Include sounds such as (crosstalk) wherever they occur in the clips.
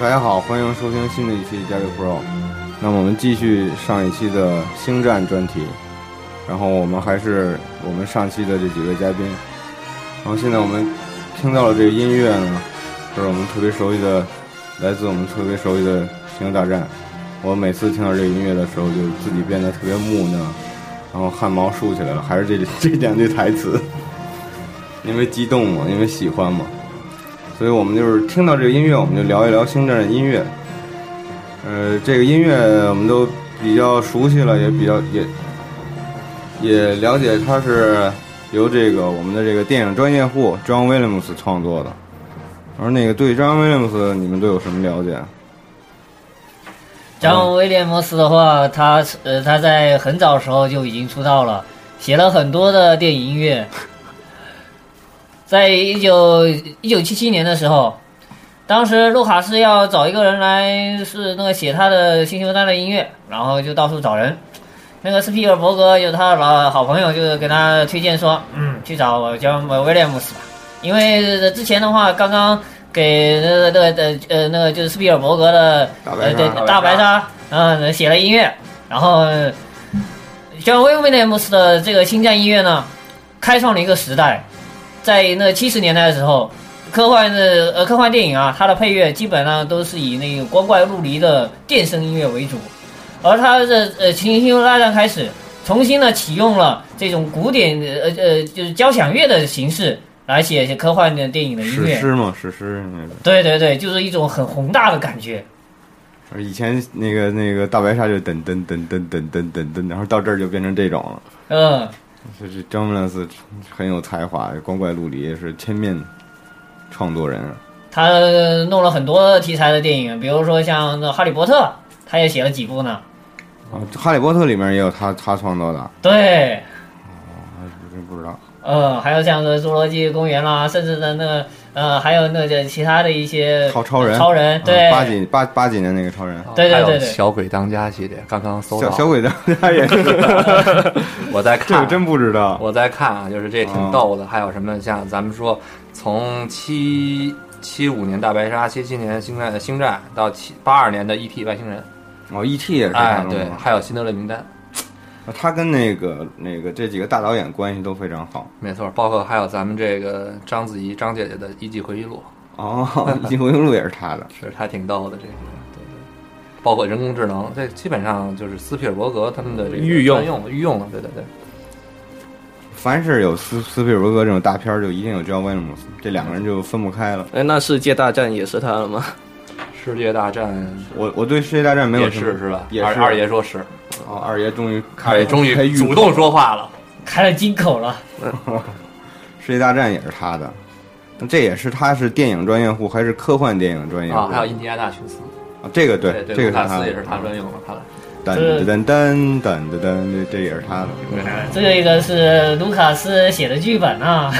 大家好，欢迎收听新的一期《加六 Pro》。那我们继续上一期的星战专题，然后我们还是我们上期的这几位嘉宾。然后现在我们听到了这个音乐呢，就是我们特别熟悉的，来自我们特别熟悉的《星球大战》。我每次听到这个音乐的时候，就自己变得特别木讷，然后汗毛竖起来了。还是这这两句台词，因为激动嘛，因为喜欢嘛。所以我们就是听到这个音乐，我们就聊一聊星战的音乐。呃，这个音乐我们都比较熟悉了，也比较也也了解，它是由这个我们的这个电影专业户 John Williams 创作的。而那个对 John Williams，你们都有什么了解？？John 威廉姆斯的话，他呃他在很早时候就已经出道了，写了很多的电影音乐。在一九一九七七年的时候，当时卢卡斯要找一个人来是那个写他的《星球大战》的音乐，然后就到处找人。那个斯皮尔伯格有他的老好朋友，就是给他推荐说：“嗯，去找叫威廉姆斯吧，因为之前的话刚刚给那个那个呃呃那个就是斯皮尔伯格的呃对大白鲨嗯写了音乐，然后像威廉姆斯的这个星战音乐呢，开创了一个时代。”在那七十年代的时候，科幻的呃科幻电影啊，它的配乐基本上都是以那个光怪陆离的电声音乐为主，而它的呃《星球大战》开始重新呢启用了这种古典呃呃就是交响乐的形式来写些科幻的电影的音乐。史诗嘛，史诗那个。对对对，就是一种很宏大的感觉。以前那个那个大白鲨就噔噔噔噔噔噔噔噔，然后到这儿就变成这种了。嗯。就是詹姆斯很有才华，光怪陆离，是千面创作人。他弄了很多题材的电影，比如说像那《哈利波特》，他也写了几部呢。啊，《哈利波特》里面也有他他创作的。对。哦，真不知道。嗯，还有像《侏罗纪公园》啦，甚至的那。呃，还有那个其他的一些超超人，超人对八几八八几年那个超人，对对对对，小鬼当家系列，刚刚搜到小鬼当家也是 (laughs) (laughs) 我在看，这个真不知道，我在看啊，就是这挺逗的。还有什么像咱们说，从七七五年大白鲨，七七年星战星战到七八二年的 E.T. 外星人，哦，E.T. 也是哎对，还有辛德勒名单。他跟那个那个这几个大导演关系都非常好，没错，包括还有咱们这个章子怡张姐姐的一季回忆录哦，一季回忆录也是他的，(laughs) 是他挺逗的这个，对对，包括人工智能，这基本上就是斯皮尔伯格他们的这个御用御用了，对对对。凡是有斯斯皮尔伯格这种大片，就一定有 John Williams，这两个人就分不开了。哎，那世界大战也是他了吗？世界大战，我我对世界大战没有是是吧？也是二爷说是。哦，二爷终于，二爷终于主动说话了，开了金口了。(laughs) 世界大战也是他的，这也是他是电影专业户还是科幻电影专业户？啊，还有印第安纳琼斯啊，这个对，这个是他也是他专用的，看来。噔噔噔噔噔噔，这也是他的。这个是卢卡斯写的剧本啊。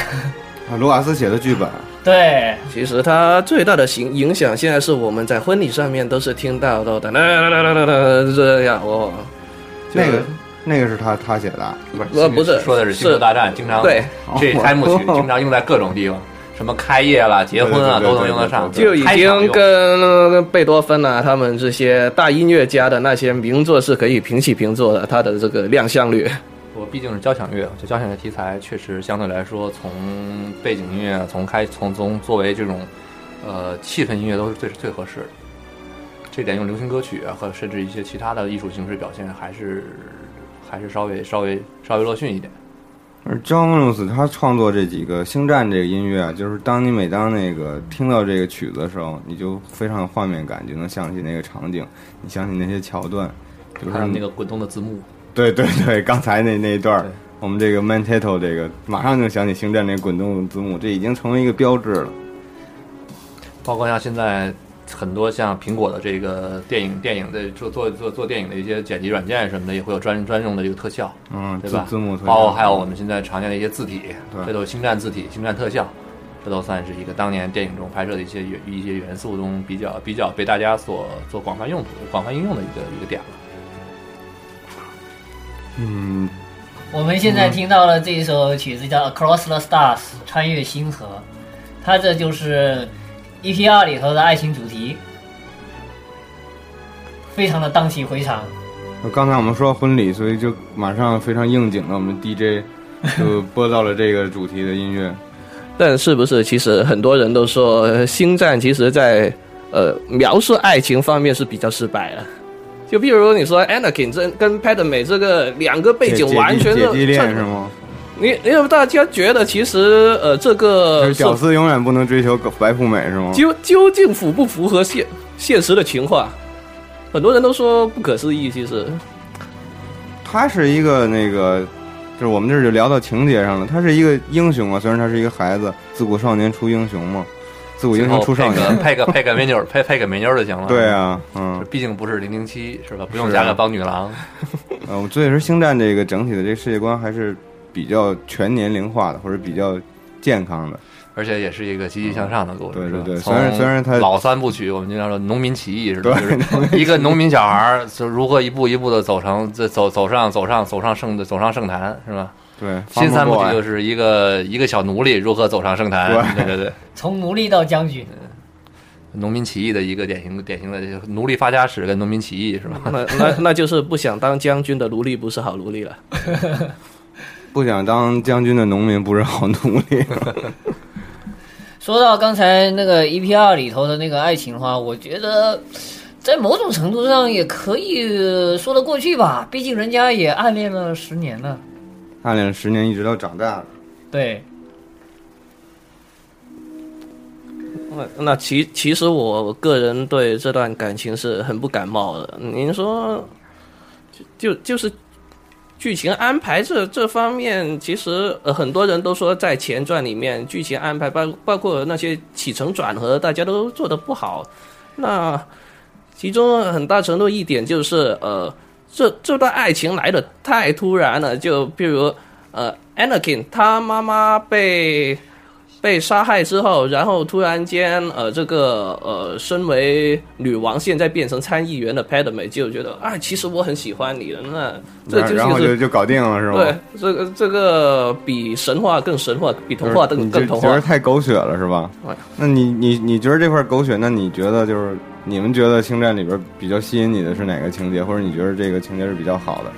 啊，卢卡斯写的剧本。(laughs) 对，其实他最大的影影响，现在是我们在婚礼上面都是听到的，哒啦啦啦啦啦这样哦。那个那个是他他写的，不是不是说的是星球大战，经常对这开幕曲经常用在各种地方，什么开业了、结婚啊都能用得上，就已经跟贝多芬啊他们这些大音乐家的那些名作是可以平起平坐的，他的这个亮相率。我毕竟是交响乐，就交响乐题材确实相对来说，从背景音乐从开从从作为这种呃气氛音乐都是最最合适的。这点用流行歌曲啊和甚至一些其他的艺术形式表现，还是还是稍微稍微稍微落逊一点。而 John Williams 他创作这几个《星战》这个音乐啊，就是当你每当那个听到这个曲子的时候，你就非常有画面感，就能想起那个场景，你想起那些桥段，就是还有那个滚动的字幕，对对对，刚才那那一段儿，我们这个 Mantato 这个马上就想起《星战》那滚动字幕，这已经成为一个标志了。包括像现在很多像苹果的这个电影电影的做做做做电影的一些剪辑软件什么的，也会有专专用的这个特效，嗯，对吧？字字幕特效包括还有我们现在常见的一些字体，对这都是星战字体、星战特效，这都算是一个当年电影中拍摄的一些元一些元素中比较比较被大家所做广泛用途、广泛应用的一个一个点了。嗯，我们现在听到了这一首曲子叫《Across the Stars》，穿越星河，它这就是 EP 二里头的爱情主题，非常的荡气回肠。刚才我们说婚礼，所以就马上非常应景的，我们 DJ (laughs) 就播到了这个主题的音乐。但是不是？其实很多人都说，呃《星战》其实在呃描述爱情方面是比较失败的。就比如你说 Anakin 这跟 Padme 这个两个背景完全是姐弟恋是吗？你因为大家觉得其实呃这个是屌丝永远不能追求白富美是吗？究究竟符不符合现现实的情况？很多人都说不可思议。其实他是一个那个，就是我们这儿就聊到情节上了。他是一个英雄啊，虽然他是一个孩子，自古少年出英雄嘛，自古英雄出少配个年。配个 (laughs) 配个美妞儿，配配个美妞儿就行了。对，啊，嗯，毕竟不是零零七是吧？不用加个帮女郎。呃，所以说星战这个整体的这个世界观还是比较全年龄化的，或者比较健康的。而且也是一个积极向上的故事。对对对虽然虽然它老三部曲，我们经常说农民起义是吧，对就是一个农民小孩儿就如何一步一步的走成这走走上走上走上圣走上圣坛，是吧？对，新三部曲就就是一个一个小奴隶如何走上圣坛，对对对，(laughs) 从奴隶到将军，农民起义的一个典型典型的奴隶发家史跟农民起义是吧？那那那就是不想当将军的奴隶不是好奴隶了。(laughs) 不想当将军的农民不是好奴隶。(laughs) 说到刚才那个 EP 二里头的那个爱情的话，我觉得在某种程度上也可以说得过去吧，毕竟人家也暗恋了十年了。暗恋了十年，一直到长大了。对，那那其其实我个人对这段感情是很不感冒的。您说，就就就是剧情安排这这方面，其实呃很多人都说在前传里面剧情安排包包括那些起承转合，大家都做的不好。那其中很大程度一点就是呃，这这段爱情来的太突然了，就比如呃，Anakin 他妈妈被。被杀害之后，然后突然间，呃，这个呃，身为女王现在变成参议员的 Padme 就觉得，啊，其实我很喜欢你的，那这就然然后是就就搞定了是吗？对，这个这个比神话更神话，比童话更更童话。觉觉得太狗血了是吧对？那你你你觉得这块狗血？那你觉得就是你们觉得星战里边比较吸引你的是哪个情节，或者你觉得这个情节是比较好的？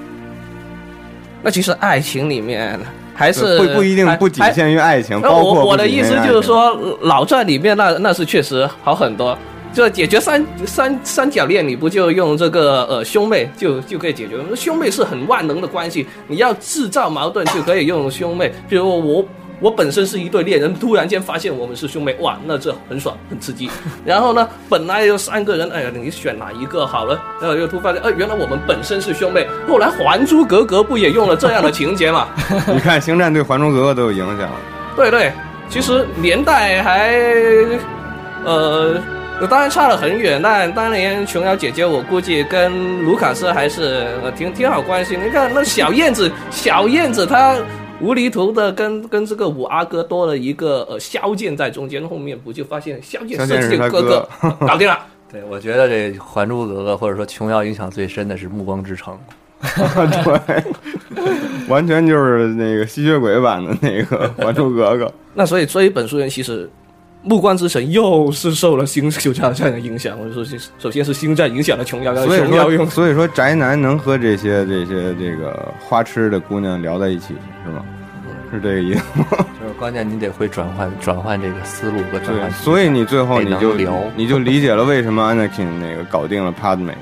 那其实爱情里面还是会不一定不仅限于爱情，那包括我我的意思就是说，老传里面那那是确实好很多。就解决三三三角恋，你不就用这个呃兄妹就就可以解决？兄妹是很万能的关系，你要制造矛盾就可以用兄妹。比如我我本身是一对恋人，突然间发现我们是兄妹，哇，那这很爽，很刺激。(laughs) 然后呢，本来有三个人，哎呀，你选哪一个好了？然后又突发现，呃，原来我们本身是兄妹。后来《还珠格格》不也用了这样的情节吗？(laughs) 你看星战对《还珠格格》都有影响。对对，其实年代还，呃，当然差了很远，但当年琼瑶姐姐，我估计跟卢卡斯还是、呃、挺挺好关系。你看那小燕子，小燕子她无厘头的跟跟这个五阿哥多了一个呃萧剑在中间，后面不就发现萧剑萧是剑哥哥，(laughs) 搞定了。(laughs) 对，我觉得这《还珠格格》或者说琼瑶影响最深的是《暮光之城》。(laughs) 对，完全就是那个吸血鬼版的那个《还珠格格》。那所以这一本书人其实。《暮光之城》又是受了星九大战的影响，或者说是首先是星战影响了琼瑶，所以琼瑶用，所以说宅男能和这些这些这个花痴的姑娘聊在一起，是吗？是这个意思吗？(laughs) 就是关键你得会转换转换这个思路和转对换，，所以你最后你就聊你就理解了为什么 Anakin 那个搞定了 Padme，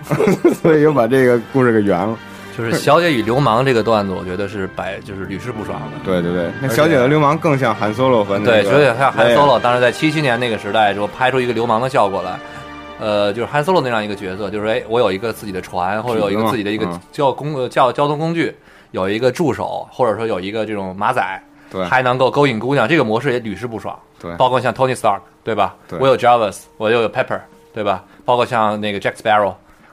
(laughs) 所以又把这个故事给圆了。就是《小姐与流氓》这个段子，我觉得是百就是屡试不爽的。对对对，那小姐的流氓更像韩 Solo 和那对，个所以像韩 Solo 当时在七七年那个时代，说拍出一个流氓的效果来，呃，就是韩 Solo 那样一个角色，就是哎，我有一个自己的船，或者有一个自己的一个嗯交工呃交交通工具，有一个助手，或者说有一个这种马仔，对还能够勾引姑娘，这个模式也屡试不爽。对包括像 Tony Stark，对吧？对我有 Jarvis，我又有 Pepper，对吧？包括像那个 Jack Sparrow，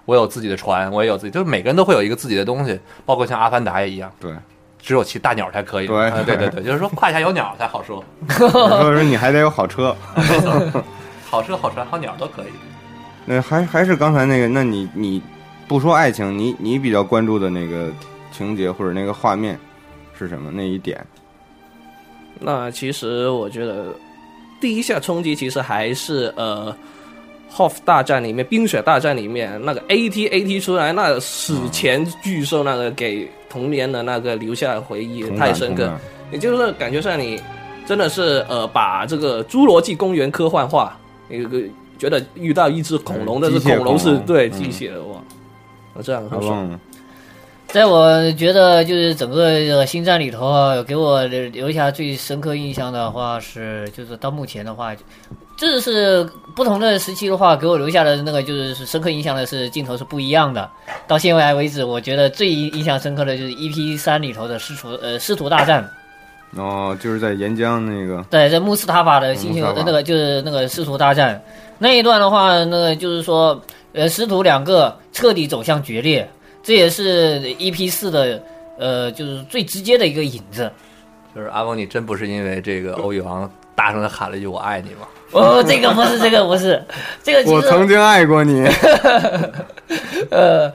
我有自己的船，我也有自己，就是每个人都会有一个自己的东西，包括像阿凡达也一样，对，只有骑大鸟才可以。对呃对对对，就是说胯下有鸟才好说，(laughs) 所以说你还得有好车。好车好船好鸟都可以。那还还是刚才那个，那你你不说爱情，你你比较关注的那个情节或者那个画面是什么？那一点？那其实我觉得第一下冲击其实还是呃。Hoff 大战里面，冰雪大战里面那个 AT AT 出来，那史前巨兽那个给童年的那个留下的回忆太深刻。也就是感觉上你真的是呃把这个侏罗纪公园科幻化，一个觉得遇到一只恐龙，但是机械恐龙是对机械的哇，那这样阿很爽。在我觉得就是整个呃星战里头啊，给我留下最深刻印象的话是，就是到目前的话，这是不同的时期的话，给我留下的那个就是深刻印象的是镜头是不一样的。到现在为止，我觉得最印象深刻的就是 EP 三里头的师徒呃师徒大战，哦，就是在岩浆那个，对，在穆斯塔法的星球穆斯塔法呃那个就是那个师徒大战那一段的话，那个就是说，呃，师徒两个彻底走向决裂，这也是 EP 四的呃，就是最直接的一个影子。就是阿峰，你真不是因为这个欧玉王大声的喊了一句“我爱你”吗？哦，这个不是，这个不是，(laughs) 这个我曾经爱过你。(laughs) 呃，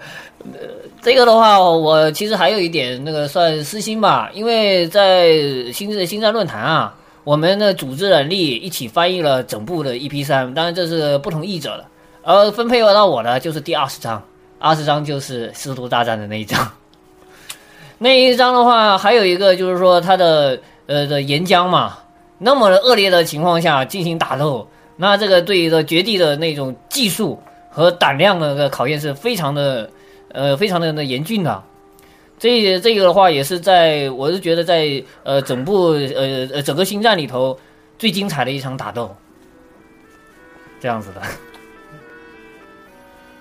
这个的话，我其实还有一点那个算私心吧，因为在新新战论坛啊，我们的组织人力一起翻译了整部的 EP 三，当然这是不同译者的，而分配到我的就是第二十章，二十章就是师徒大战的那一章。(laughs) 那一章的话，还有一个就是说他的呃的岩浆嘛，那么恶劣的情况下进行打斗，那这个对于的绝地的那种技术和胆量的个考验是非常的呃非常的那严峻的。这这个的话也是在我是觉得在呃整部呃呃整个星战里头最精彩的一场打斗，这样子的。(laughs)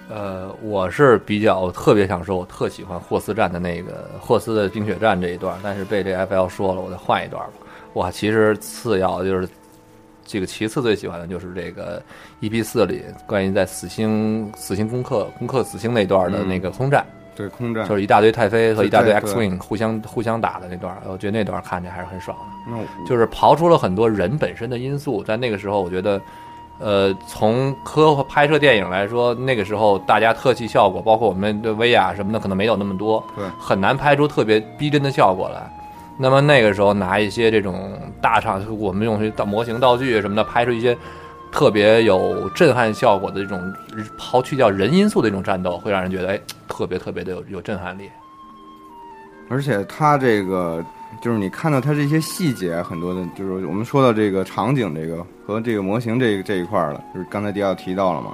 呃，我是比较特别想说，我特喜欢霍斯战的那个霍斯的冰雪战这一段，但是被这 FL 说了，我再换一段吧。我其实次要就是这个其次最喜欢的就是这个 EP 四里关于在死星死星攻克攻克死星那段的那个空战，对，空战就是一大堆太妃和一大堆对对 X Wing 互相互相打的那段，我觉得那段看着还是很爽的。那就是刨出了很多人本身的因素，在那个时候，我觉得，呃，从科拍摄电影来说，那个时候大家特技效果，包括我们的威亚什么的，可能没有那么多，对很难拍出特别逼真的效果来。那么那个时候拿一些这种大场，我们用些模型道具什么的，拍出一些特别有震撼效果的这种刨去掉人因素的一种战斗，会让人觉得哎，特别特别的有有震撼力。而且它这个就是你看到它这些细节，很多的，就是我们说到这个场景这个和这个模型这这一块了，就是刚才迪奥提到了嘛。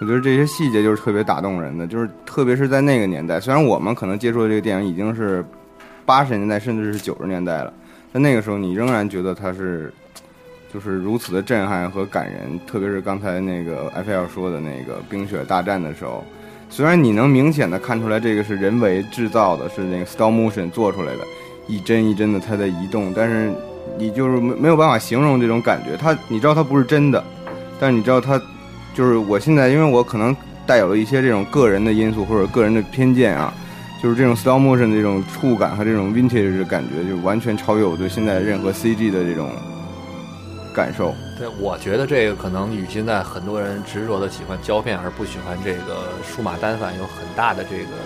我觉得这些细节就是特别打动人的，就是特别是在那个年代，虽然我们可能接触的这个电影已经是八十年代甚至是九十年代了，在那个时候你仍然觉得它是就是如此的震撼和感人，特别是刚才那个埃菲尔说的那个冰雪大战的时候，虽然你能明显的看出来这个是人为制造的，是那个 stop motion 做出来的，一帧一帧的它在移动，但是你就是没没有办法形容这种感觉。它你知道它不是真的，但是你知道它就是我现在因为我可能带有了一些这种个人的因素或者个人的偏见啊，就是这种 slow motion 的这种触感和这种 vintage 的感觉，就完全超越我对现在任何 CG 的这种感受。对，我觉得这个可能与现在很多人执着的喜欢胶片而不喜欢这个数码单反有很大的这个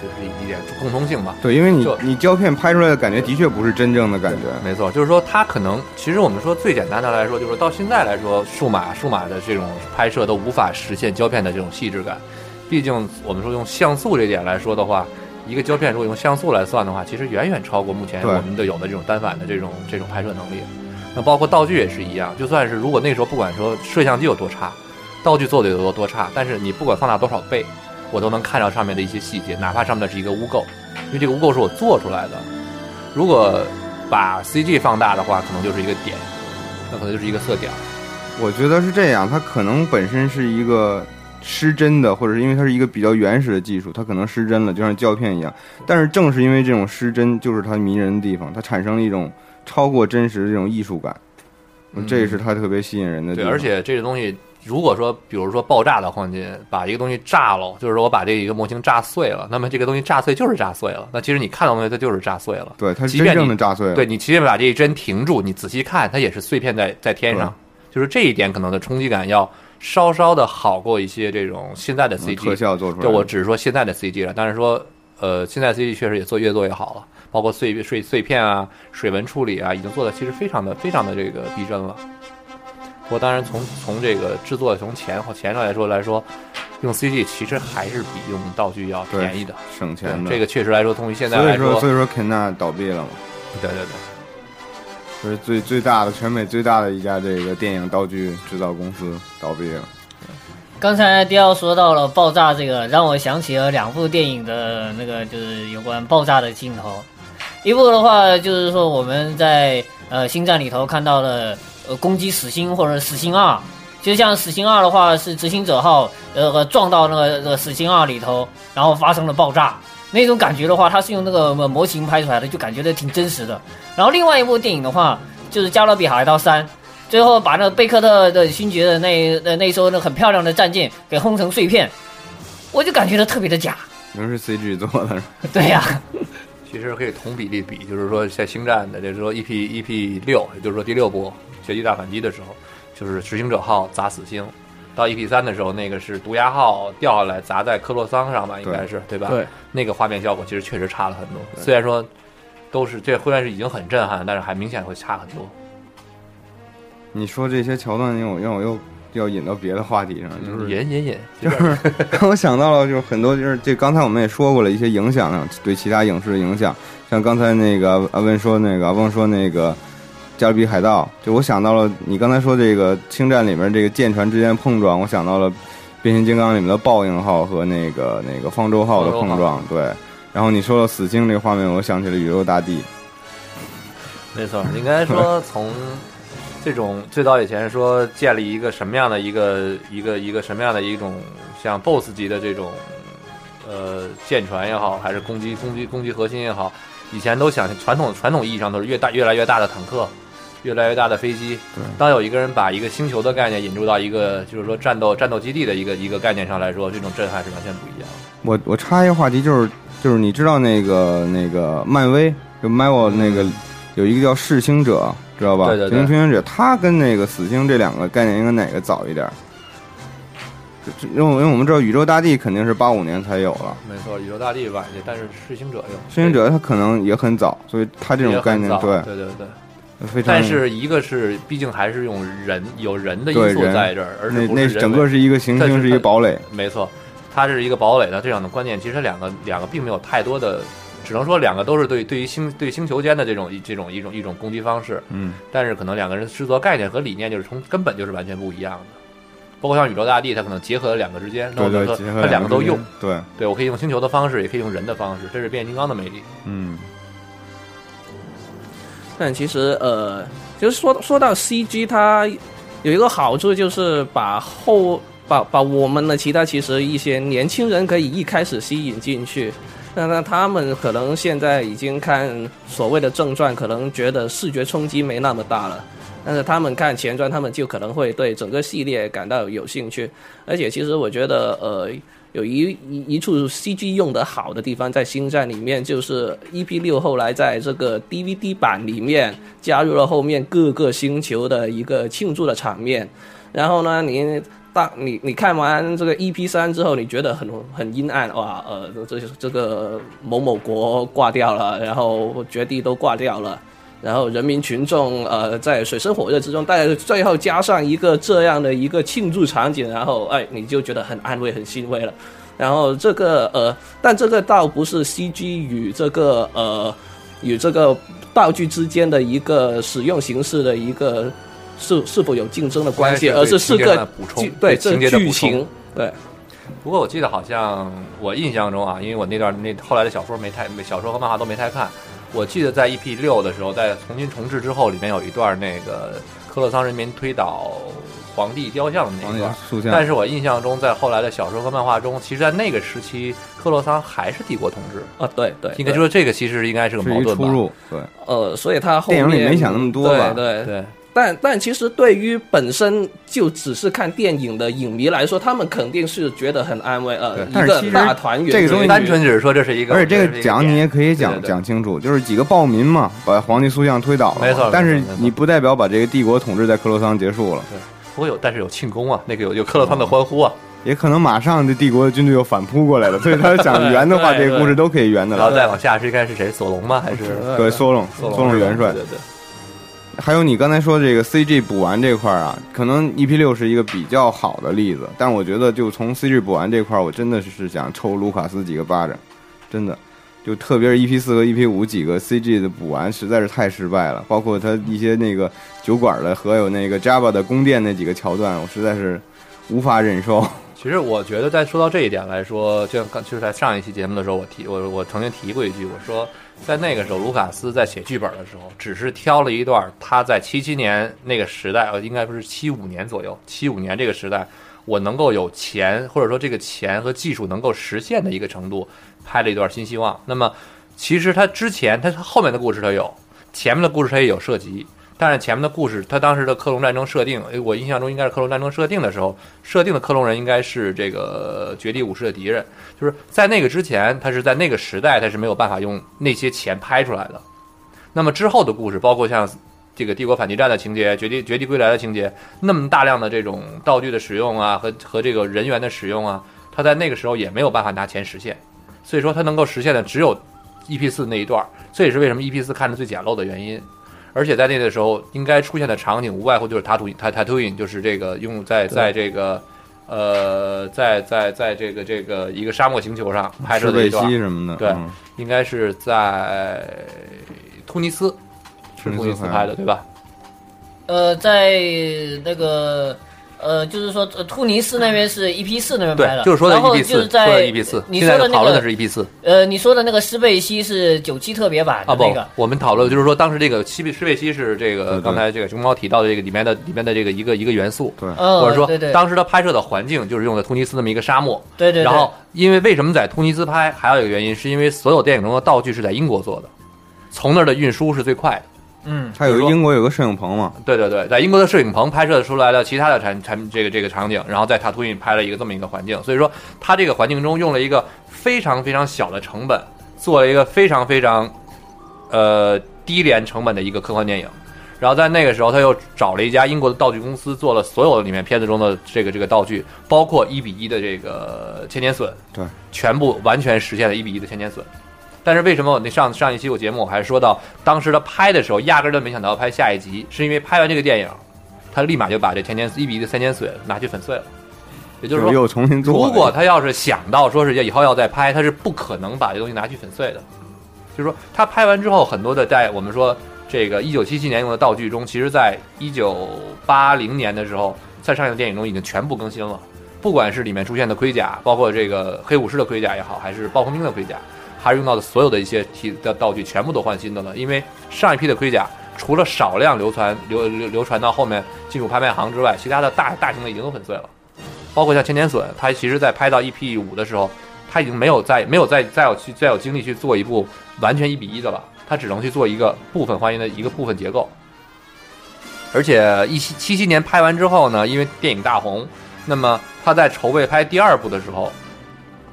就是一点共通性吧。对，因为你你胶片拍出来的感觉的确不是真正的感觉。没错，就是说它可能，其实我们说最简单的来说，就是到现在来说，数码数码的这种拍摄都无法实现胶片的这种细致感。毕竟我们说用像素这点来说的话，一个胶片如果用像素来算的话，其实远远超过目前我们的有的这种单反的这种这种拍摄能力。那包括道具也是一样，就算是如果那时候不管说摄像机有多差，道具做的有多多差，但是你不管放大多少倍，我都能看到上面的一些细节，哪怕上面是一个污垢，因为这个污垢是我做出来的。如果把 CG 放大的话，可能就是一个点，那可能就是一个色点。我觉得是这样，它可能本身是一个失真的，或者是因为它是一个比较原始的技术，它可能失真了，就像胶片一样。但是正是因为这种失真，就是它迷人的地方，它产生了一种超过真实的这种艺术感，嗯这也是它特别吸引人的地对，方。而且这个东西，如果说，比如说爆炸的环节，把一个东西炸了，就是说我把这一个模型炸碎了，那么这个东西炸碎就是炸碎了。那其实你看到的东西，它就是炸碎了。对它是真正即便你的炸碎了。对你即便把这一帧停住，你仔细看，它也是碎片在在天上。就是这一点可能的冲击感要稍稍的好过一些这种现在的嗯 CG 特效做出来对，我只是说现在的 CG 了，但是说呃，现在 CG 确实也做越做越好了，包括碎碎碎片啊、水纹处理啊，已经做的其实非常的非常的这个逼真了。不过当然从从这个制作从钱或钱上来说来说，用 CG 其实还是比用道具要便宜的。省钱的。这个确实来说，从于现在来所以说，所以说肯纳倒闭了嘛，对对对。这是最最大的全美最大的一家这个电影道具制造公司倒闭了。刚才迪奥说到了爆炸这个，让我想起了两部电影的那个就是有关爆炸的镜头。一部的话就是说我们在呃星战里头看到了呃攻击死星或者死星二，就像死星二的话是执行者号呃撞到那个那个死星二里头，然后发生了爆炸。那种感觉的话，它是用那个模型拍出来的，就感觉的挺真实的。然后另外一部电影的话，就是《加勒比海盗三》，最后把那个贝克特的勋爵的那那那艘那很漂亮的战舰给轰成碎片，我就感觉到特别的假。能是 CG 做的，对呀、其实可以同比例比，就是说在星战的，就是说 EP EP 六，也就是说第六部绝地大反击的时候，就是执行者号砸死星；到 EP 三的时候，那个是毒牙号掉下来砸在克洛桑上吧，应该是对吧？对，那个画面效果其实确实差了很多。虽然说都是这虽然是已经很震撼，但是还明显会差很多。你说这些桥段让我让我又要引到别的话题上，就是引引引，(laughs) 就是让我想到了，就是很多就是这刚才我们也说过了一些影响上对其他影视的影响，像刚才那个阿温说那个阿翁说那个《加勒比海盗》，就我想到了你刚才说这个星战里面这个舰船之间碰撞，我想到了变形金刚里面的报应号和那个那个方舟号的碰撞，对。然后你说了死星这个画面，我想起了宇宙大帝，没错，应该说从这种最早以前说建立一个什么样的一个一个一个什么样的一种像 BOSS 级的这种呃舰船也好，还是攻击攻击攻击核心也好，以前都想传统传统意义上都是越大越来越大的坦克。越来越大的飞机，当有一个人把一个星球的概念引入到一个就是说战斗战斗基地的一个一个概念上来说，这种震撼是完全不一样的。我我插一个话题，就是就是你知道那个那个漫威就 Marvel 那个有一个叫噬星者，知道吧？对对对行星者，他跟那个死星这两个概念应该哪个早一点？因为因为我们知道宇宙大帝肯定是八五年才有了，没错，宇宙大帝晚一些，但是噬星者有噬星者他可能也很早，所以他这种概念对对对对。非常。但是一个是，毕竟还是用人有人的因素在这儿，而那那是不是整个是一个行星，但是一个堡垒。没错，它是一个堡垒的这样的观念。其实两个两个并没有太多的，只能说两个都是对对于星对星球间的这种这种一种一种攻击方式。嗯，但是可能两个人制作概念和理念就是从根本就是完全不一样的。包括像宇宙大地，它可能结合了两个之间，那我说结合它两个都用。对，对我可以用星球的方式，也可以用人的方式，这是变形金刚的魅力。嗯，但其实呃，就是说说到 CG，它有一个好处就是把后把把我们的其他其实一些年轻人可以一开始吸引进去。那那他们可能现在已经看所谓的正传，可能觉得视觉冲击没那么大了。但是他们看前传，他们就可能会对整个系列感到有兴趣。而且其实我觉得，呃，有一一一处 CG 用得好的地方，在星战里面，就是 EP 六后来在这个 DVD 版里面加入了后面各个星球的一个庆祝的场面。然后呢，你大你你看完这个 EP 三之后，你觉得很很阴暗哇，呃，这这个某某国挂掉了，然后绝地都挂掉了。然后人民群众呃在水深火热之中，但是最后加上一个这样的一个庆祝场景，然后哎你就觉得很安慰、很欣慰了。然后这个呃，但这个倒不是 CG 与这个呃与这个道具之间的一个使用形式的一个是是否有竞争的关系，而是是情节的个补充对对这情节的补充剧情对。不过我记得好像我印象中啊，因为我那段那后来的小说没太小说和漫画都没太看，我记得在 EP 六的时候，在重新重置之后，里面有一段那个科洛桑人民推倒皇帝雕像的那一段。但是我印象中，在后来的小说和漫画中，其实，在那个时期，克洛桑还是帝国统治。啊，对对，应该说，这个其实应该是个矛盾吧？出入，对，呃，所以他后电影里没想那么多吧对对，对，但但其实对于本身就只是看电影的影迷来说，他们肯定是觉得很安慰，呃，一个但是其实大团圆。这个东西单纯只是说这是一个，而且这个是一点讲你也可以讲对对对讲清楚，就是几个暴民嘛，把皇帝塑像推倒了，没错但是你不代表把这个帝国统治在克洛桑结束了，不过有，但是有庆功啊，那个有有克洛桑的欢呼啊，也可能马上这帝国的军队又反扑过来了，所以他想圆的话，这个故事都可以圆的了。然后再往下是应该是谁？索隆吗？还是对，索隆，索隆元帅，对对，还有你刚才说这个 CG 补完这块儿啊，可能 EP 六是一个比较好的例子，但我觉得就从 CG 补完这块儿，我真的是想抽卢卡斯几个巴掌，真的，就特别是 EP 四和 EP 五几个 CG 的补完实在是太失败了，包括他一些那个酒馆的和有那个 Java 的宫殿那几个桥段，我实在是无法忍受。其实我觉得，在说到这一点来说，就像刚就是在上一期节目的时候，我提我我曾经提过一句，我说在那个时候，卢卡斯在写剧本的时候，只是挑了一段他在七七年那个时代，呃，应该不是七五年左右，七五年这个时代，我能够有钱或者说这个钱和技术能够实现的一个程度，拍了一段新希望。那么，其实他之前他后面的故事他有，前面的故事他也有涉及。但是前面的故事，他当时的克隆战争设定，诶我印象中应该是克隆战争设定的时候，设定的克隆人应该是这个绝地武士的敌人，就是在那个之前，他是在那个时代，他是没有办法用那些钱拍出来的。那么之后的故事，包括像这个帝国反击战的情节、绝地绝地归来的情节，那么大量的这种道具的使用啊，和和这个人员的使用啊，他在那个时候也没有办法拿钱实现，所以说他能够实现的只有 EP 四那一段，这也是为什么 EP 四看着最简陋的原因。而且在那个时候，应该出现的场景无外乎就是塔图塔塔图因，就是这个用在在这个呃，在在在这个这个一个沙漠星球上拍摄的一段，什么的，对嗯。应该是在突尼斯，是突尼斯拍的对吧？呃，在那个呃，就是说呃突尼斯那边是 EP 四那边拍的，，对就是说的 EP 四，就是在说的 EP 四，你说的那现在讨论的个是 EP 四。呃，你说的那个施贝西是九七特别版的啊不，，我们讨论就是说当时这个西贝施贝西是这个刚才这个熊猫提到的这个里面的里面的这个一个一个元素，对，嗯，或者说对对。当时他拍摄的环境就是用的突尼斯那么一个沙漠，对对，对。然后，因为为什么在突尼斯拍，还有一个原因，是因为所有电影中的道具是在英国做的，从那儿的运输是最快的。嗯，他有英国有个摄影棚嘛，对对对，在英国的摄影棚拍摄出来的其他的产产这个这个场景，然后在塔图因拍了一个这么一个环境，所以说他这个环境中用了一个非常非常小的成本，做了一个非常非常呃低廉成本的一个科幻电影。然后在那个时候，他又找了一家英国的道具公司，做了所有里面片子中的这个这个道具，包括一比一的这个千年隼，对，全部完全实现了一比一的千年隼。但是为什么我那上上一期我节目我还说到，当时他拍的时候压根儿都没想到要拍下一集，是因为拍完这个电影，他立马就把这千年一比一的三千岁拿去粉碎了。也就是说，又重新做。如果他要是想到说是以后要再拍，他是不可能把这东西拿去粉碎的。就是说，他拍完之后，很多的在我们说这个一九七七年用的道具中，其实在一九八零年的时候，在上映的电影中已经全部更新了。不管是里面出现的盔甲，包括这个黑武士的盔甲也好，还是暴风兵的盔甲，他用到的所有的一些体的道具，全部都换新的了。因为上一批的盔甲，除了少量流传流流流传到后面进入拍卖行之外，其他的大大型的已经都粉碎了。包括像千年隼，它其实在拍到 EP 五的时候，它已经没有再没有再再有去再有精力去做一部完全一比一的了，它只能去做一个部分还原的一个部分结构。而且一七七七年拍完之后呢，因为电影大红，那么他在筹备拍第二部的时候，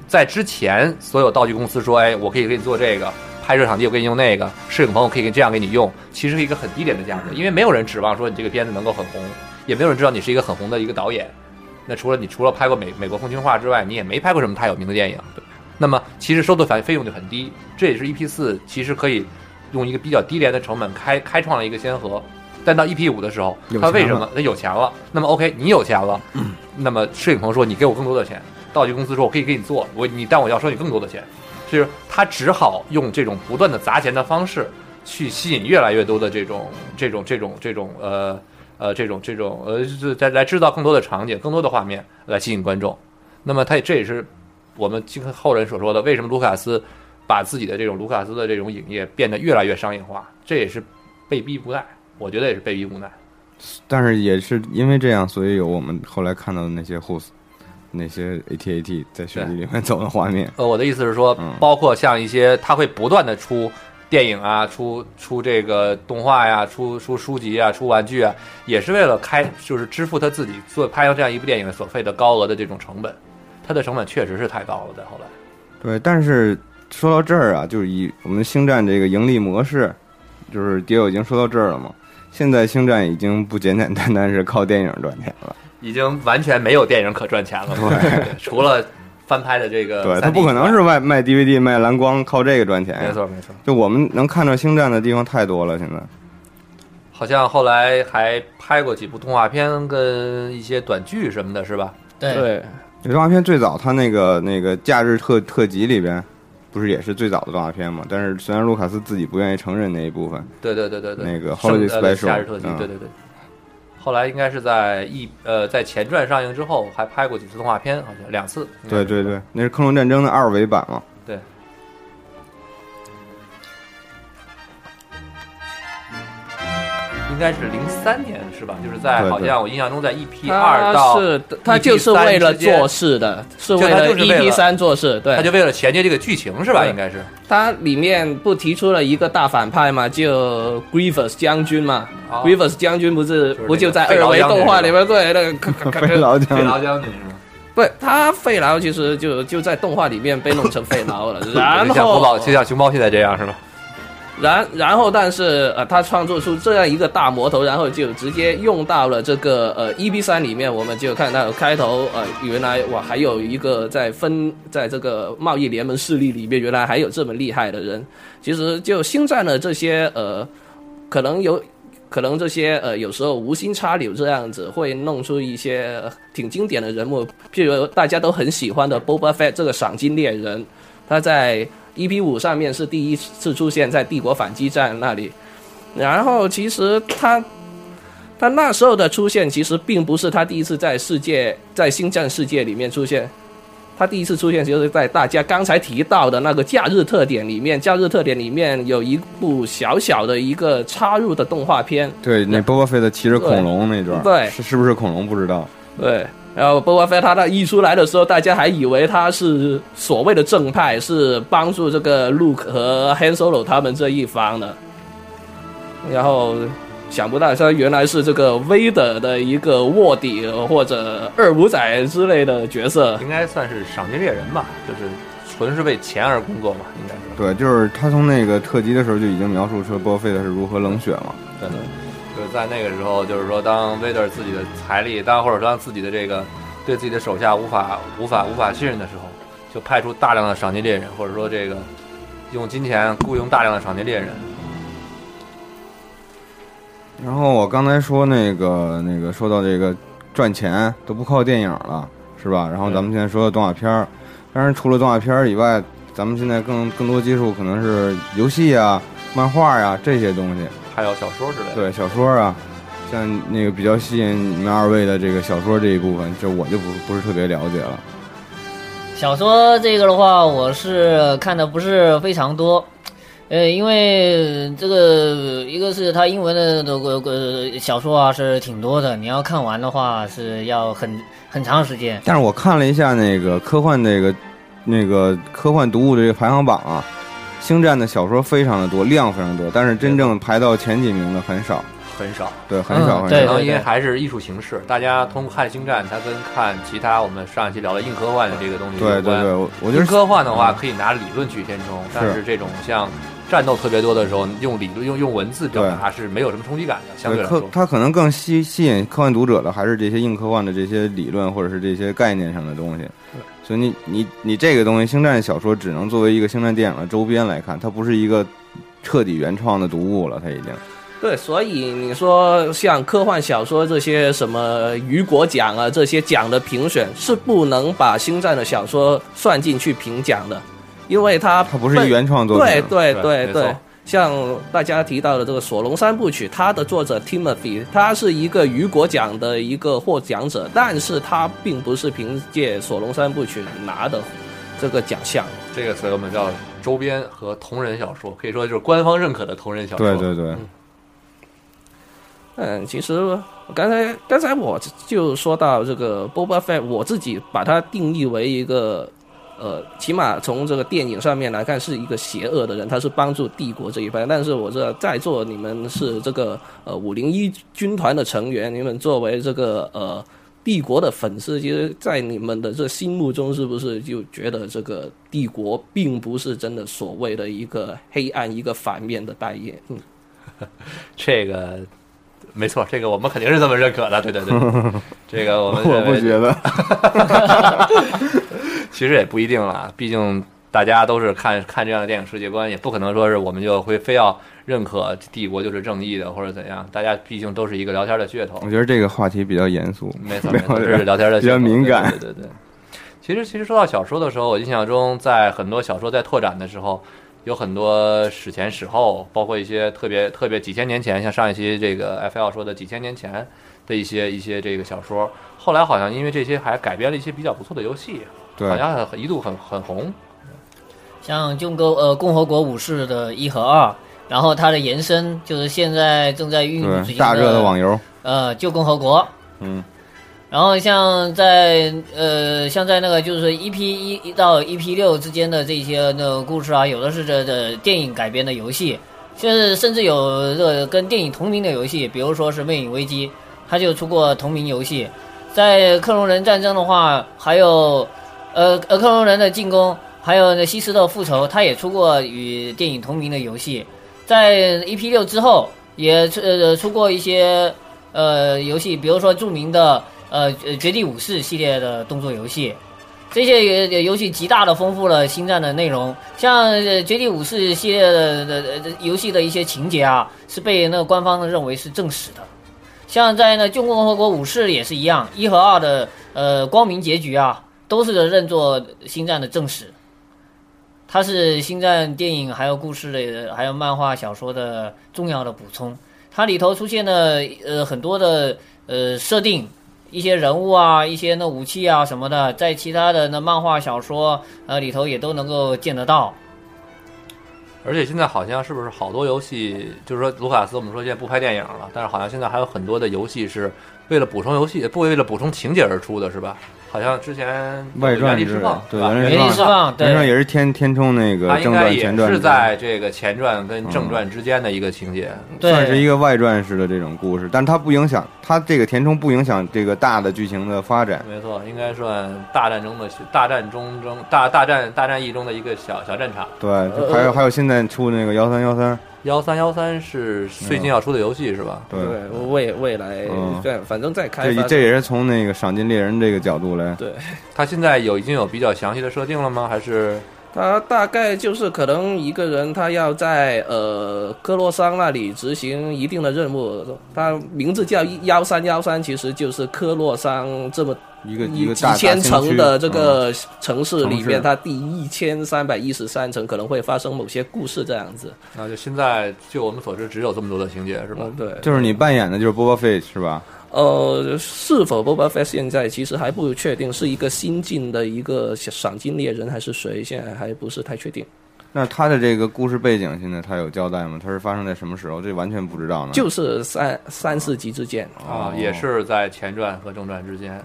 在之前所有道具公司说，哎，我可以给你做这个。拍摄场地我给你用那个，摄影棚我可以这样给你用，其实是一个很低廉的价格，因为没有人指望说你这个片子能够很红，也没有人知道你是一个很红的一个导演。那除了你除了拍过美美国风情画之外，你也没拍过什么太有名的电影。对，那么其实收的反费用就很低，这也是 EP 四其实可以用一个比较低廉的成本开开创了一个先河。但到 EP 五的时候，他为什么他有钱了？那么 OK，你有钱了，那么摄影棚说你给我更多的钱，道具公司说我可以给你做，我你但我要收你更多的钱，就是他只好用这种不断的砸钱的方式去吸引越来越多的这种这种这种这种呃呃这种这种呃就来来制造更多的场景、更多的画面来吸引观众。那么他这也是我们经后人所说的，为什么卢卡斯把自己的这种卢卡斯的这种影业变得越来越商业化，这也是被逼无奈，我觉得也是被逼无奈。但是也是因为这样，所以有我们后来看到的那些后、那些 AT-AT 在选举里面走的画面。呃，我的意思是说嗯，包括像一些他会不断的出电影啊，出出这个动画呀，出出书籍啊，出玩具啊，也是为了开，就是支付他自己做拍成这样一部电影所费的高额的这种成本。他的成本确实是太高了，在后来。对，但是说到这儿啊，就是以我们星战这个盈利模式，就是迪欧已经说到这儿了嘛。现在星战已经不简简单单是靠电影赚钱了，已经完全没有电影可赚钱了，对 (laughs) 除了翻拍的这个，对，它不可能是卖卖 DVD 卖蓝光靠这个赚钱。没错没错。就我们能看到星战的地方太多了，现在。好像后来还拍过几部动画片跟一些短剧什么的，是吧？对，对，动画片最早，它那个那个假日特特辑里边，不是也是最早的动画片嘛？但是虽然卢卡斯自己不愿意承认那一部分，对对对对对，那个圣 Holiday 呃 Special，夏日特辑，嗯对对对。后来应该是在一呃在前传上映之后，还拍过几次动画片，好像两次。对对对，那是克隆战争的二维版嘛。应该是零三年是吧？就是在好像我印象中在 EP 二他到是他就是为了做事的，是为了 EP 三做事，对，他就为了衔接这个剧情是吧？应该是。他里面不提出了一个大反派嘛，就 Grievous 将军嘛、哦。G r i e v o u s 将军不是就是那个不就在二维动画里面对那个 (laughs) 费劳将费劳将军是吗？不，他费劳其实就就在动画里面被弄成费劳了，(laughs) 然就像后古堡，就像熊猫现在这样是吧？然然后，但是呃，他创作出这样一个大魔头，然后就直接用到了这个呃 E B 三里面，我们就看到开头呃，原来哇还有一个在分在这个贸易联盟势力里面，原来还有这么厉害的人。其实就星战的这些呃，可能有。可能这些呃，有时候无心插柳这样子，会弄出一些、挺经典的人物，譬如大家都很喜欢的 Boba Fett 这个赏金猎人，他在 EP 五上面是第一次出现在帝国反击战那里，然后其实他他那时候的出现，其实并不是他第一次在世界在星战世界里面出现，他第一次出现就是在大家刚才提到的那个假日特点里面，假日特点里面有一部小小的一个插入的动画片，对，那波波菲的骑着恐龙那段，对。是是不是恐龙不知道。对，然后波巴菲他的一出来的时候，大家还以为他是所谓的正派，是帮助这个 Luke 和 Han Solo 他们这一方的。然后想不到他原来是这个威德的一个卧底或者二五仔之类的角色。应该算是赏金猎人吧，就是纯是为钱而工作嘛，应该是。对，就是他从那个特辑的时候就已经描述出波菲的是如何冷血嘛。对在那个时候，就是说，当 Vader 自己的财力，当或者说当自己的这个对自己的手下无法无法无法信任的时候，就派出大量的赏金猎人，或者说这个用金钱雇佣大量的赏金猎人。然后我刚才说那个那个说到这个赚钱都不靠电影了，是吧？然后咱们现在说的动画片儿，当然除了动画片儿以外，咱们现在更更多接触可能是游戏啊、漫画呀、这些东西，还有小说之类的。对小说啊，像那个比较吸引你们二位的这个小说这一部分，这我就不不是特别了解了。小说这个的话，我是看的不是非常多，呃，因为这个一个是它英文的这个呃小说啊是挺多的，你要看完的话是要很很长时间。但是我看了一下那个科幻那个那个科幻读物的这个排行榜啊，星战的小说非常的多，量非常多，但是真正排到前几名的很少，很少，对，很少嗯很少。可能因为还是艺术形式，大家通过看星战，它跟看其他我们上一期聊的硬科幻的这个东西有关。对对对，我我觉得硬科幻的话，可以拿理论去填充，但是这种像战斗特别多的时候，用理论用用文字表达是没有什么冲击感的，相对对科来说。它可能更吸吸引科幻读者的还是这些硬科幻的这些理论或者是这些概念上的东西。所以你你你这个东西，星战小说只能作为一个星战电影的周边来看，它不是一个彻底原创的读物了，它已经。对，所以你说像科幻小说这些什么雨果奖啊这些奖的评选是不能把星战的小说算进去评奖的，因为它它不是一原创作品。对对对对像大家提到的这个《索隆三部曲》，它的作者 Timothy，他是一个雨果奖的一个获奖者，但是他并不是凭借《索隆三部曲》拿的这个奖项。这个所以我们叫周边和同人小说，可以说就是官方认可的同人小说。对对对，嗯，其实刚才刚才我就说到这个 Boba Fett，我自己把它定义为一个，呃，起码从这个电影上面来看是一个邪恶的人，他是帮助帝国这一派。但是我这在座你们是这个呃五零一军团的成员，你们作为这个呃帝国的粉丝，其实，在你们的这心目中，是不是就觉得这个帝国并不是真的所谓的一个黑暗、一个反面的代言？嗯。这个没错，这个我们肯定是这么认可的。对对对，这个我们我不觉得。其实也不一定啦，毕竟大家都是看看这样的电影世界观，也不可能说是我们就会非要认可帝国就是正义的或者怎样。大家毕竟都是一个聊天的噱头我，觉得这个话题比较严肃，没错没 (laughs) 没错，有这是聊天的比较敏感对对对对。其实其实说到小说的时候，我印象中在很多小说在拓展的时候，有很多史前史后，包括一些特别特别几千年前，像上一期这个 FL 说的几千年前的一些一些这个小说，后来好像因为这些还改编了一些比较不错的游戏，对好像很一度很很红。像就共呃共和国武士的一和二，然后它的延伸就是现在正在孕育对之大热的网游，呃旧共和国，嗯，然后像在呃像在那个就是 EP 一一到 EP 六之间的这些那个故事啊，有的是这这电影改编的游戏，就是甚至有这个跟电影同名的游戏，比如说是《魅影危机》，它就出过同名游戏。在克隆人战争的话，还有呃呃克隆人的进攻，还有那西斯的复仇，它也出过与电影同名的游戏。在 EP 六之后，也出呃出过一些呃游戏，比如说著名的呃绝地武士系列的动作游戏。这些游戏极大的丰富了星战的内容，像绝地武士系列的的游戏的一些情节啊，是被那个官方认为是正史的。像在那旧共和国武士也是一样，一和二的呃光明结局啊，都是认作星战的正史。它是星战电影还有故事的，还有漫画小说的重要的补充。它里头出现的呃很多的呃设定，一些人物啊，一些那武器啊什么的，在其他的那漫画小说呃里头也都能够见得到。而且现在好像是不是好多游戏，就是说卢卡斯我们说现在不拍电影了，但是好像现在还有很多的游戏是为了补充游戏，不为了补充情节而出的，是吧？好像之前外传之类的原地释放，对吧？原地释原地释放，对原上也是填填充那个它应正传、该也前传，是在这个前传跟正传之间的一个情节。算是一，个外传式的这种故事，但它不影响它这个填充不影响这个大的剧情的发展。没错，应该算大战中的大战中中大大战大战役中的一个小小战场。对，还有还有现在出那个幺三幺三，幺三幺三是最近要出的游戏是吧？对，未未来嗯对，反正再开发这这也是从那个赏金猎人这个角度来，对。(laughs) 它现在有已经有比较详细的设定了吗？还是他大概就是可能一个人他要在呃科洛桑那里执行一定的任务，他名字叫幺三幺三，其实就是科洛桑这么一个一千层的这，个城市里面，它第一千三百一十三层可能会发生某些故事这样子。那就现在就我们所知只有这么多的情节是吧？嗯，对，就是你扮演的就是 Boba Fett 是吧？呃，是否 Boba Fett 现在其实还不确定，是一个新进的一个赏金猎人还是谁，现在还不是太确定。那他的这个故事背景现在他有交代吗？他是发生在什么时候？这完全不知道呢。就是三三四集之间。啊哦，也是在前传和正传之间。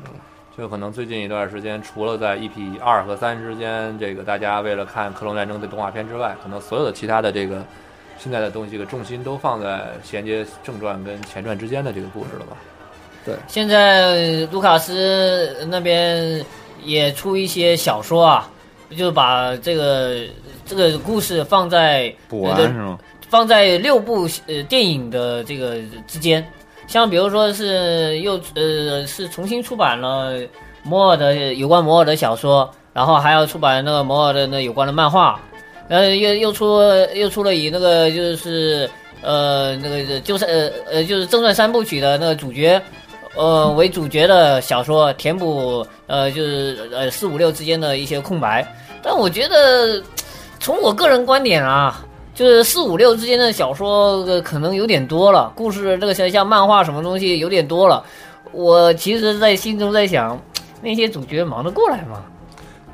就可能最近一段时间，除了在 EP 二和三之间，这个大家为了看《克隆战争》的动画片之外，可能所有的其他的这个现在的东西，这个重心都放在衔接正传跟前传之间的这个故事了吧？现在卢卡斯那边也出一些小说啊，就把这个这个故事放在补完呃是吗？放在六部呃电影的这个之间，像比如说是又呃是重新出版了摩尔的有关摩尔的小说，然后还要出版那个摩尔的那有关的漫画，然后又又出又出了以那个就是呃那个就是呃呃就是正传三部曲的那个主角。呃，为主角的小说填补呃，就是呃四五六之间的一些空白，但我觉得从我个人观点啊，就是四五六之间的小说、可能有点多了，故事这个像像漫画什么东西有点多了。我其实，在心中在想，那些主角忙得过来吗？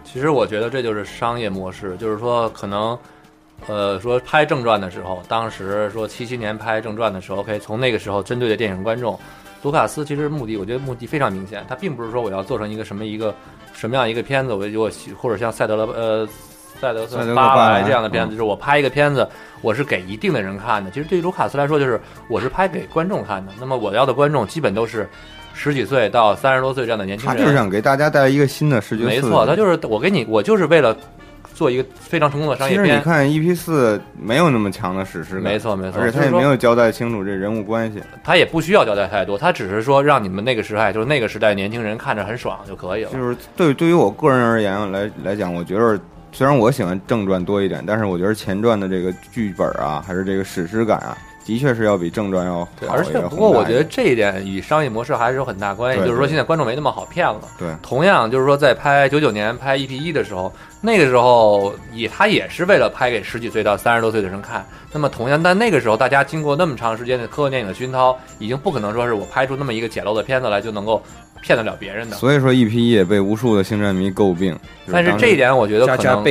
其实我觉得这就是商业模式，就是说可能，呃，说拍正传的时候，当时说七七年拍正传的时候，OK，从那个时候针对的电影观众。卢卡斯其实目的，我觉得目的非常明显，他并不是说我要做成一个什么一个什么样一个片子，我我或者像赛德勒呃赛德赛德克巴巴莱莱这样的片子，嗯就是我拍一个片子，我是给一定的人看的。其实对于卢卡斯来说，就是我是拍给观众看的。那么我要的观众基本都是十几岁到三十多岁这样的年轻人。他就是想给大家带来一个新的视觉。没错，他就是我给你，我就是为了做一个非常成功的商业片。其实你看 EP 四没有那么强的史诗感，没错没错而且他也没有交代清楚这人物关系。他也不需要交代太多，他只是说让你们那个时代，就是那个时代年轻人看着很爽就可以了。就是对对于我个人而言来来讲，我觉得虽然我喜欢正传多一点，但是我觉得前传的这个剧本啊，还是这个史诗感啊，的确是要比正传要而且不过我觉得这一点与商业模式还是有很大关系，对就是说现在观众没那么好骗了。对同样就是说在拍九九年拍 EP 一的时候，那个时候也他也是为了拍给十几岁到三十多岁的人看。那么同样，但那个时候大家经过那么长时间的科幻电影的熏陶，已经不可能说是我拍出那么一个简陋的片子来就能够骗得了别人的。所以说 EP 一也被无数的星战迷诟病。就但是这一点我觉得可能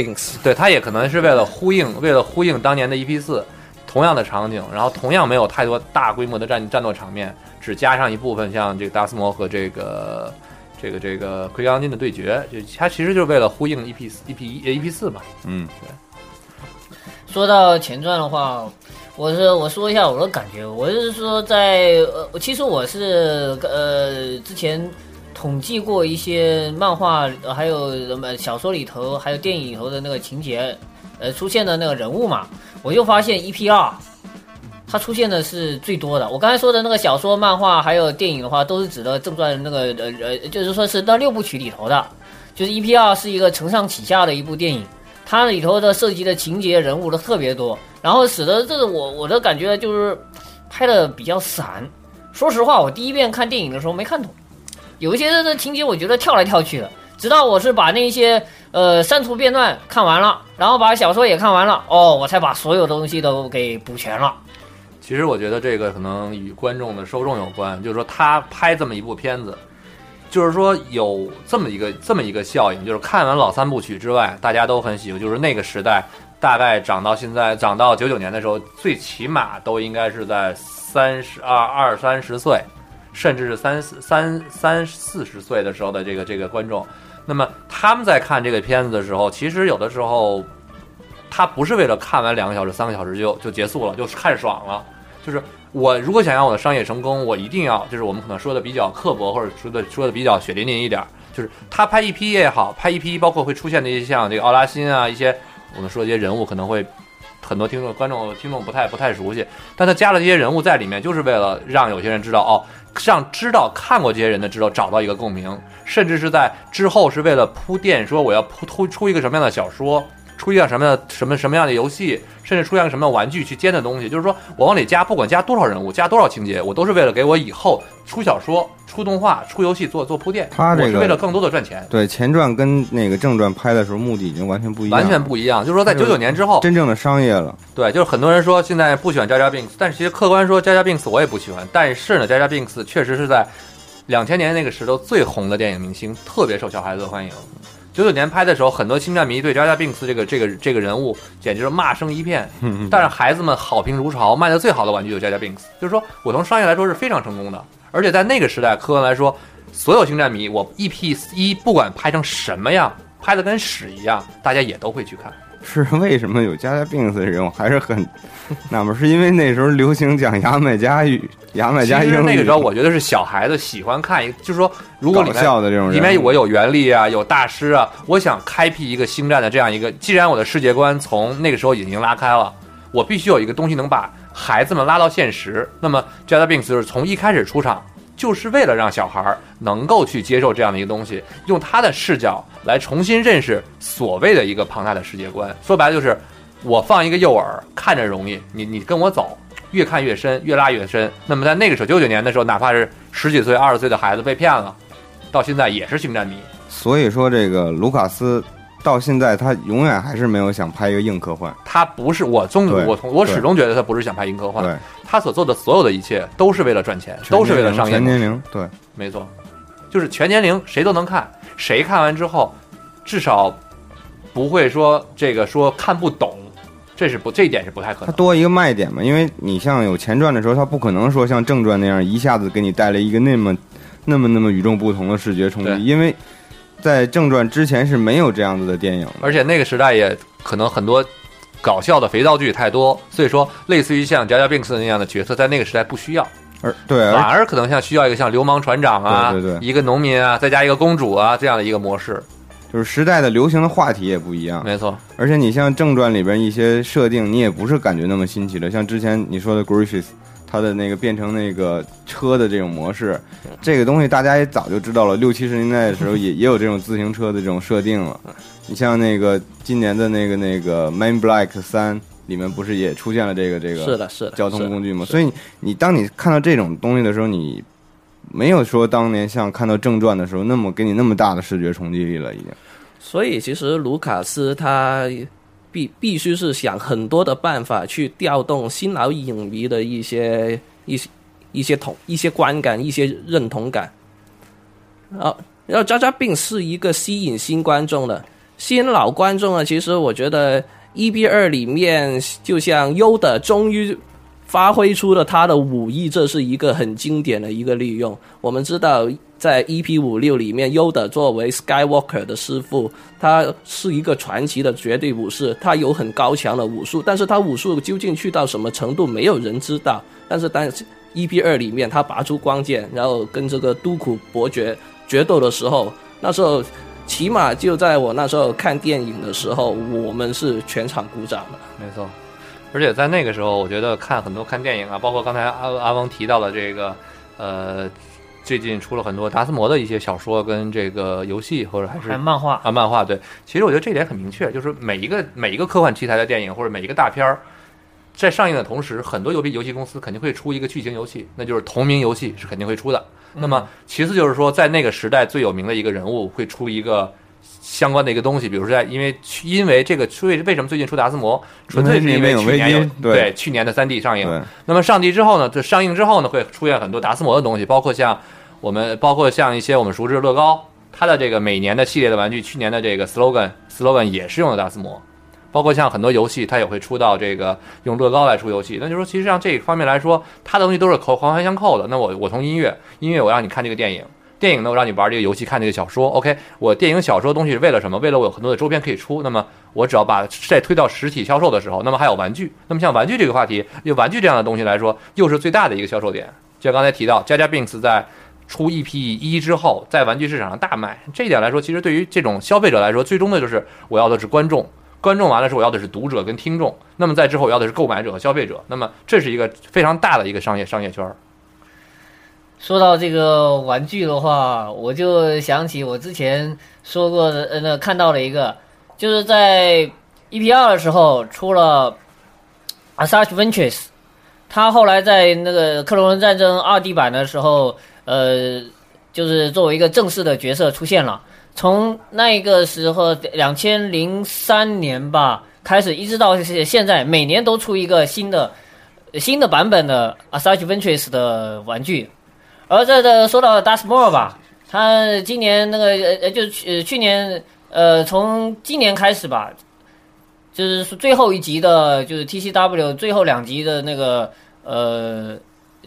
对他也可能是为了呼应，为了呼应当年的 EP 四同样的场景，然后同样没有太多大规模的战战斗场面，只加上一部分像这个达斯摩和这个这个这个奎刚金的对决，就它其实就是为了呼应 EP 四 EP 一 EP 四嘛。嗯，对说到前传的话，我是我说一下我的感觉，我就是说在呃，其实我是呃之前统计过一些漫画，呃还有什么小说里头，还有电影里头的那个情节，呃出现的那个人物嘛，我就发现 EP 二。它出现的是最多的。我刚才说的那个小说、漫画还有电影的话，都是指的正传那个呃呃，就是说是那六部曲里头的。就是 EP 二是一个承上启下的一部电影，它里头的涉及的情节、人物都特别多，然后使得这个我我的感觉就是拍的比较散。说实话，我第一遍看电影的时候没看懂，有一些的情节我觉得跳来跳去的。直到我是把那些呃删除片段看完了，然后把小说也看完了，哦，我才把所有东西都给补全了。其实我觉得这个可能与观众的受众有关，就是说他拍这么一部片子，就是说有这么一个这么一个效应，就是看完老三部曲之外，大家都很喜欢，就是那个时代大概长到现在，长到九九年的时候，最起码都应该是在三十二二三十岁，甚至是三四三三四十岁的时候的这个这个观众，那么他们在看这个片子的时候，其实有的时候他不是为了看完两个小时、三个小时就就结束了，就看爽了。就是我如果想要我的商业成功，我一定要就是我们可能说的比较刻薄，或者说的说的比较血淋淋一点，就是他拍一批也好，拍一批包括会出现的一些像这个奥拉辛啊，一些我们说的一些人物可能会很多听众观众听众不太不太熟悉，但他加了这些人物在里面，就是为了让有些人知道哦，像知道看过这些人的知道找到一个共鸣，甚至是在之后是为了铺垫，说我要铺出出一个什么样的小说。出现什么样什么什么样的游戏，甚至出现什么玩具去兼的东西，就是说我往里加，不管加多少人物，加多少情节，我都是为了给我以后出小说、出动画、出游戏做做铺垫。他这个我是为了更多的赚钱，对前传跟那个正传拍的时候目的已经完全不一样，完全不一样。就是说，在九九年之后，真正的商业了。对，就是很多人说现在不喜欢 Jaja Binks，但是其实客观说 Jaja Binks 我也不喜欢，但是呢，Jaja Binks 确实是在两千年那个时候最红的电影明星，特别受小孩子的欢迎。九九年拍的时候，很多星战迷对 Jaja Binks 这个这个这个人物简直是骂声一片，但是孩子们好评如潮，卖的最好的玩具就是 Jaja Binks。就是说我从商业来说是非常成功的，而且在那个时代，客观来说，所有星战迷，我 EP 一不管拍成什么样，拍的跟屎一样，大家也都会去看。(laughs) 是为什么有加加病死的人，我还是很纳闷，是因为那时候流行讲牙买加语、牙买加其英语，那个时候，我觉得是小孩子喜欢看一个，就是说，如果里搞面笑的这种人物里面我有原力啊，有大师啊，我想开辟一个星战的这样一个。既然我的世界观从那个时候已经拉开了，我必须有一个东西能把孩子们拉到现实。那么 Jada Binks 就是从一开始出场，就是为了让小孩儿能够去接受这样的一个东西，用他的视角来重新认识所谓的一个庞大的世界观。说白了就是，我放一个诱饵，看着容易，你你跟我走，越看越深，越拉越深。那么在那个时候，九九年的时候，哪怕是十几岁、二十岁的孩子被骗了，到现在也是星战迷。所以说这个卢卡斯到现在他永远还是没有想拍一个硬科幻。他不是我我从我始终觉得他不是想拍硬科幻，对，他所做的所有的一切都是为了赚钱，都是为了商业。全年龄，对，没错，就是全年龄谁都能看，谁看完之后，至少不会说这个说看不懂，这是不这一点是不太可能。它多一个卖点嘛，因为你像有前传的时候，它不可能说像正传那样一下子给你带来一个那么、那么、那么与众不同的视觉冲击，因为在正传之前是没有这样子的电影的。而且那个时代也可能很多搞笑的肥皂剧太多，所以说类似于像贾贾宾斯那样的角色，在那个时代不需要，而对，反而而可能像需要一个像流氓船长啊，对对对一个农民啊，再加一个公主啊这样的一个模式。就是时代的流行的话题也不一样。没错，而且你像正传里边一些设定，你也不是感觉那么新奇的，像之前你说的 Griffith。它的那个变成那个车的这种模式，这个东西大家也早就知道了。六七十年代的时候也也有这种自行车的这种设定了。你像那个今年的那个那个《Man Black 三》里面不是也出现了这个这个是的，是的，交通工具吗？所以你当你看到这种东西的时候，你没有说当年像看到正传的时候那么给你那么大的视觉冲击力了，已经。所以其实卢卡斯他必必须是想很多的办法去调动新老影迷的一些一些一些同一些观感、一些认同感。啊，然后《渣渣病》是一个吸引新观众的，新老观众啊。其实我觉得 EP 二里面，就像优的终于发挥出了他的武艺，这是一个很经典的一个利用。我们知道，在 EP 五六里面，优的作为 Skywalker 的师傅，他是一个传奇的绝对武士，他有很高强的武术，但是他武术究竟去到什么程度，没有人知道。但是当 EP 二里面他拔出光剑，然后跟这个都苦伯爵决斗的时候，那时候起码就在我那时候看电影的时候，我们是全场鼓掌的。没错。而且在那个时候，我觉得看很多看电影啊，包括刚才阿阿翁提到的这个，呃，最近出了很多达斯摩的一些小说跟这个游戏，或者还是还漫画，啊，漫画对，其实我觉得这点很明确，就是每一个每一个科幻题材的电影或者每一个大片儿，在上映的同时，很多游戏游戏公司肯定会出一个剧情游戏，那就是同名游戏是肯定会出的。那么其次就是说，在那个时代最有名的一个人物会出一个相关的一个东西，比如说在因为因为这个为为什么最近出达斯摩，纯粹是因为去年有对去年的三 D 上映，那么上帝之后呢？这上映之后呢，会出现很多达斯摩的东西，包括像我们，包括像一些我们熟知的乐高，它的这个每年的系列的玩具，去年的这个 slogan slogan 也是用的达斯摩，包括像很多游戏，它也会出到这个用乐高来出游戏。那就说，其实上这一方面来说，它的东西都是扣环环相扣的。那我我从音乐，音乐我让你看这个电影。电影呢，我让你玩这个游戏，看这个小说。OK，我电影、小说东西是为了什么？为了我有很多的周边可以出。那么我只要把再推到实体销售的时候，那么还有玩具。那么像玩具这个话题，就玩具这样的东西来说，又是最大的一个销售点。就像刚才提到，加加 Binks 在出 EP 一之后，在玩具市场上大卖。这一点来说，其实对于这种消费者来说，最终的就是我要的是观众。观众完了之后，我要的是读者跟听众。那么在之后，我要的是购买者和消费者。那么这是一个非常大的一个商业商业圈儿。说到这个玩具的话，我就想起我之前说过的，呃，那看到了一个，就是在 EP 二的时候出了 Asajj Ventures，他后来在那个克隆人战争二 D 版的时候，呃，就是作为一个正式的角色出现了。从那个时候，两千零三年吧开始，一直到现在，每年都出一个新的新的版本的 Asajj Ventures 的玩具。而这个说到 Dustmore 吧，他今年那个呃呃，就去、呃、去年呃，从今年开始吧，就是最后一集的，就是 TCW 最后两集的那个呃，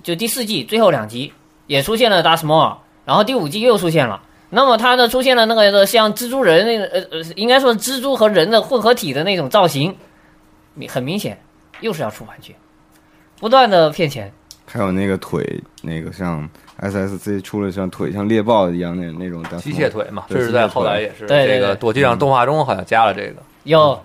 就第四季最后两集也出现了 Dustmore，然后第五季又出现了。那么它呢出现了那个像蜘蛛人那个呃呃，应该说蜘蛛和人的混合体的那种造型，明很明显又是要出玩具，不断的骗钱。还有那个腿，那个像 SSC 出了像腿像猎豹一样那那种机械腿嘛，对这是在后来也是这个对我记得上动画中好像加了这个。有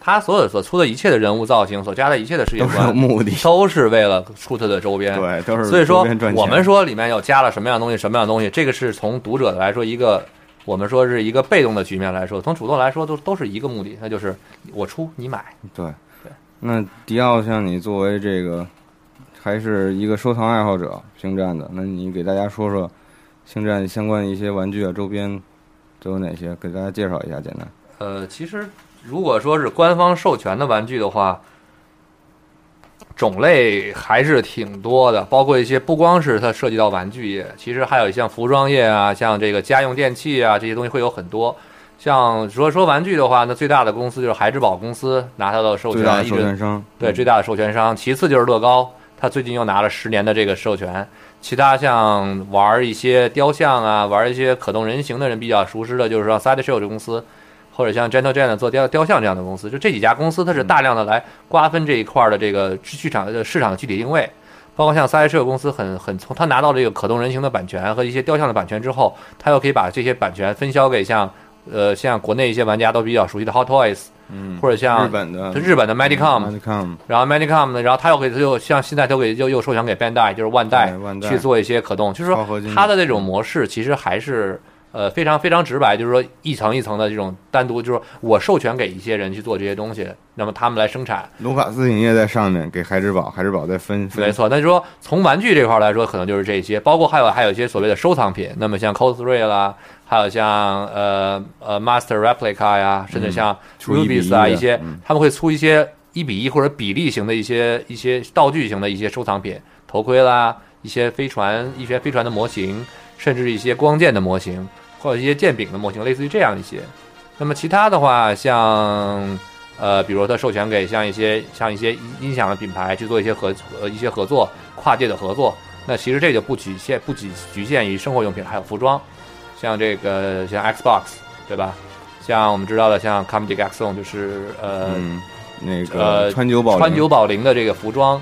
他所有所出的一切的人物造型，所加的一切的世界都有观，目的，都是为了出他的周边。对，都是所以说我们说里面要加了什么样的东西，什么样的东西，这个是从读者来说一个，我们说是一个被动的局面来说，从主动来说都都是一个目的，那就是我出你买。对对。那迪奥像你作为这个还是一个收藏爱好者，星战的。那你给大家说说星战相关的一些玩具啊、周边都有哪些？给大家介绍一下，简单。呃，其实如果说是官方授权的玩具的话，种类还是挺多的，包括一些不光是它涉及到玩具业，其实还有像服装业啊，像这个家用电器啊这些东西会有很多。像如果说玩具的话，那最大的公司就是孩之宝公司拿它的授最大的权一直授权商，对，最大的授权商，其次就是乐高，它最近又拿了十年的这个授权。其他像玩一些雕像啊，玩一些可动人形的人比较熟知的，就是说 Sideshow 这公司，或者像 Gentle Giant 做雕雕像这样的公司，就这几家公司，它是大量的来瓜分这一块儿的这个市场的市场的具体定位。包括像 Sideshow 公司很很从他拿到这个可动人形的版权和一些雕像的版权之后，他又可以把这些版权分销给像呃像国内一些玩家都比较熟悉的 Hot Toys，嗯，或者像日本的日本的 Medicom，Medicom，然后 Medicom 呢，然后他又给又像现在都给又又授权给 Bandai，就是万代去做一些可动，就是说超合金它的这种模式其实还是呃非常非常直白，就是说一层一层的这种单独，就是我授权给一些人去做这些东西，那么他们来生产，卢卡斯影业在上面给孩之宝，孩之宝再分分没错。那就说从玩具这块来说，可能就是这些，包括还有还有一些所谓的收藏品，那么像 Cosray 啦，还有像呃呃 Master Replica 呀，甚至像 rubies 啊一一些嗯，他们会出一些一比一或者比例型的一些一些道具型的一些收藏品，头盔啦，一些飞船一些飞船的模型，甚至一些光剑的模型，或者一些剑柄的模型，类似于这样一些。那么其他的话，像呃，比如它授权给像一些像一些音响的品牌去做一些合呃一些合作，跨界的合作。那其实这就不局限不局局限于生活用品，还有服装，像这个像 Xbox 对吧？像我们知道的像 Comedy Axon 就是呃、嗯，那个呃川久保川久保玲的这个服装，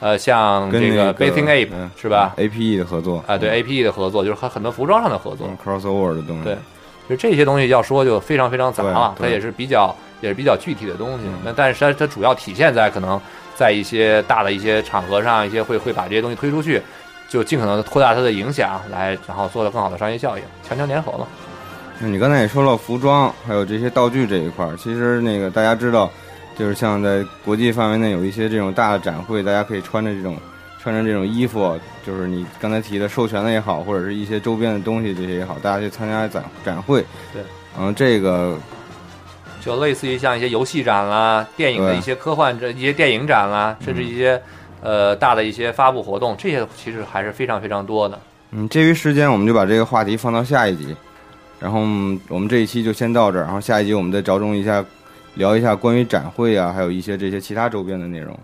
呃像这个 Bathing Ape、嗯是吧？？APE 的合作啊，对 APE 的合作，就是和很多服装上的合作。嗯，crossover 的东西，对，就这些东西要说就非常非常杂了，它也是比较也是比较具体的东西嗯。那但是它它主要体现在可能在一些大的一些场合上，一些会会把这些东西推出去，就尽可能的扩大它的影响，来然后做到更好的商业效应，强强联合嘛。那你刚才也说了服装，还有这些道具这一块儿，其实那个大家知道，就是像在国际范围内有一些这种大的展会，大家可以穿着这种穿着这种衣服，就是你刚才提的授权的也好，或者是一些周边的东西这些也好，大家去参加展展会。对，然后这个就类似于像一些游戏展啦、电影的一些科幻这一些电影展啦，甚至一些呃大的一些发布活动，这些其实还是非常非常多的。嗯，介于时间，我们就把这个话题放到下一集，然后嗯我们这一期就先到这儿，然后下一集我们再着重一下，聊一下关于展会啊，还有一些这些其他周边的内容。